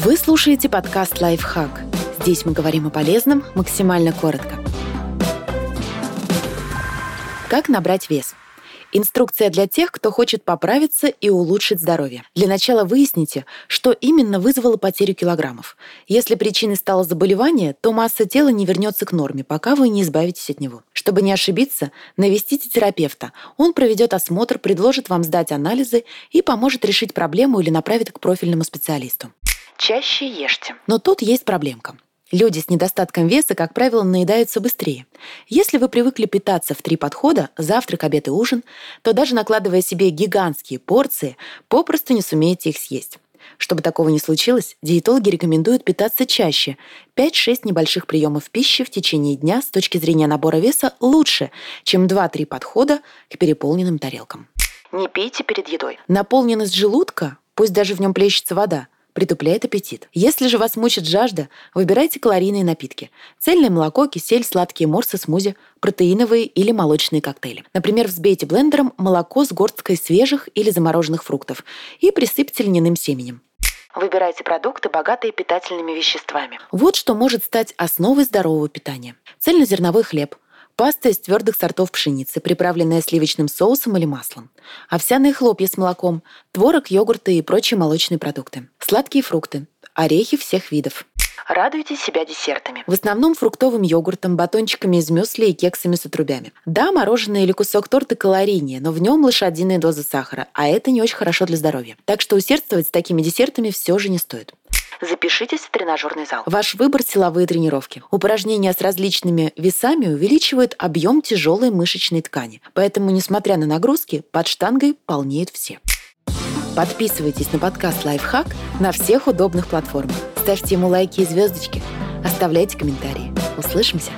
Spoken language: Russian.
Вы слушаете подкаст «Лайфхак». Здесь мы говорим о полезном максимально коротко. Как набрать вес? Инструкция для тех, кто хочет поправиться и улучшить здоровье. Для начала выясните, что именно вызвало потерю килограммов. Если причиной стало заболевание, то масса тела не вернется к норме, пока вы не избавитесь от него. Чтобы не ошибиться, навестите терапевта. Он проведет осмотр, предложит вам сдать анализы и поможет решить проблему или направит к профильному специалисту. Чаще ешьте. Но тут есть проблемка. Люди с недостатком веса, как правило, наедаются быстрее. Если вы привыкли питаться в три подхода – завтрак, обед и ужин – то даже накладывая себе гигантские порции, попросту не сумеете их съесть. Чтобы такого не случилось, диетологи рекомендуют питаться чаще. 5-6 небольших приемов пищи в течение дня с точки зрения набора веса лучше, чем 2-3 подхода к переполненным тарелкам. Не пейте перед едой. Наполненность желудка, пусть даже в нем плещется вода, притупляет аппетит. Если же вас мучит жажда, выбирайте калорийные напитки. Цельное молоко, кисель, сладкие морсы, смузи, протеиновые или молочные коктейли. Например, взбейте блендером молоко с горсткой свежих или замороженных фруктов и присыпьте льняным семенем. Выбирайте продукты, богатые питательными веществами. Вот что может стать основой здорового питания. Цельнозерновой хлеб – Паста из твердых сортов пшеницы, приправленная сливочным соусом или маслом. Овсяные хлопья с молоком, творог, йогурты и прочие молочные продукты. Сладкие фрукты. Орехи всех видов. Радуйте себя десертами. В основном фруктовым йогуртом, батончиками из мюсли и кексами с отрубями. Да, мороженое или кусок торта калорийнее, но в нем лошадиная доза сахара, а это не очень хорошо для здоровья. Так что усердствовать с такими десертами все же не стоит. Запишитесь в тренажерный зал. Ваш выбор – силовые тренировки. Упражнения с различными весами увеличивают объем тяжелой мышечной ткани. Поэтому, несмотря на нагрузки, под штангой полнеют все. Подписывайтесь на подкаст «Лайфхак» на всех удобных платформах. Ставьте ему лайки и звездочки. Оставляйте комментарии. Услышимся!